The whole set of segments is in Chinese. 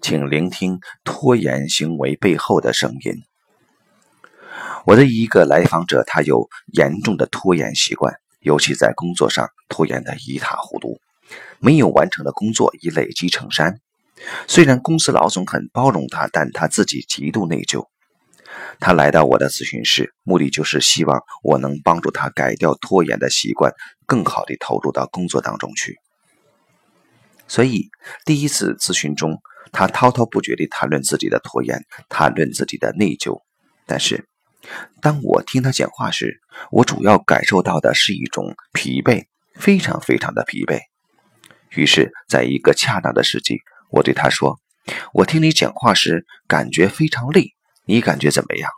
请聆听拖延行为背后的声音。我的一个来访者，他有严重的拖延习惯，尤其在工作上拖延的一塌糊涂，没有完成的工作已累积成山。虽然公司老总很包容他，但他自己极度内疚。他来到我的咨询室，目的就是希望我能帮助他改掉拖延的习惯，更好地投入到工作当中去。所以，第一次咨询中，他滔滔不绝地谈论自己的拖延，谈论自己的内疚。但是，当我听他讲话时，我主要感受到的是一种疲惫，非常非常的疲惫。于是，在一个恰当的时机，我对他说：“我听你讲话时，感觉非常累。”你感觉怎么样？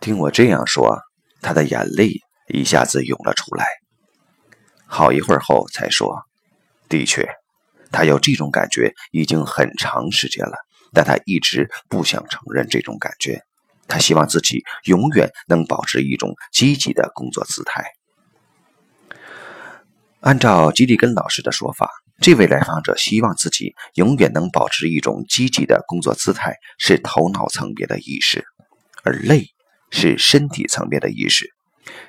听我这样说，他的眼泪一下子涌了出来。好一会儿后才说：“的确，他有这种感觉已经很长时间了，但他一直不想承认这种感觉。他希望自己永远能保持一种积极的工作姿态。”按照吉利根老师的说法。这位来访者希望自己永远能保持一种积极的工作姿态，是头脑层面的意识；而累是身体层面的意识。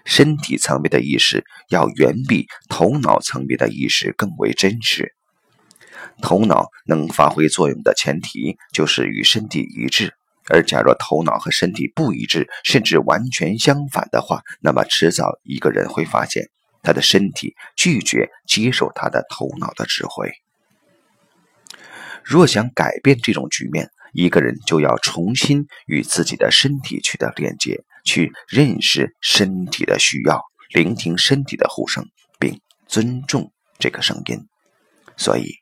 身体层面的意识要远比头脑层面的意识更为真实。头脑能发挥作用的前提就是与身体一致，而假若头脑和身体不一致，甚至完全相反的话，那么迟早一个人会发现。他的身体拒绝接受他的头脑的指挥。若想改变这种局面，一个人就要重新与自己的身体取得连接，去认识身体的需要，聆听身体的呼声，并尊重这个声音。所以，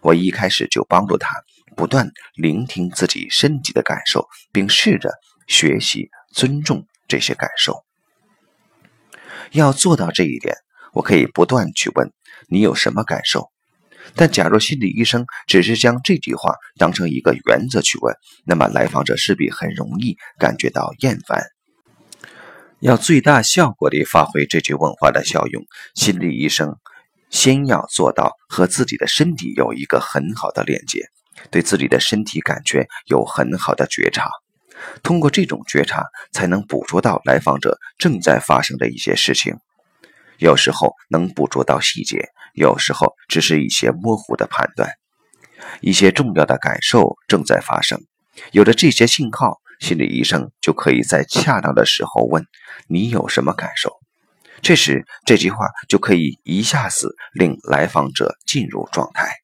我一开始就帮助他不断聆听自己身体的感受，并试着学习尊重这些感受。要做到这一点，我可以不断去问你有什么感受。但假如心理医生只是将这句话当成一个原则去问，那么来访者势必很容易感觉到厌烦。要最大效果地发挥这句问话的效用，心理医生先要做到和自己的身体有一个很好的连接，对自己的身体感觉有很好的觉察。通过这种觉察，才能捕捉到来访者正在发生的一些事情。有时候能捕捉到细节，有时候只是一些模糊的判断。一些重要的感受正在发生，有了这些信号，心理医生就可以在恰当的时候问：“你有什么感受？”这时，这句话就可以一下子令来访者进入状态。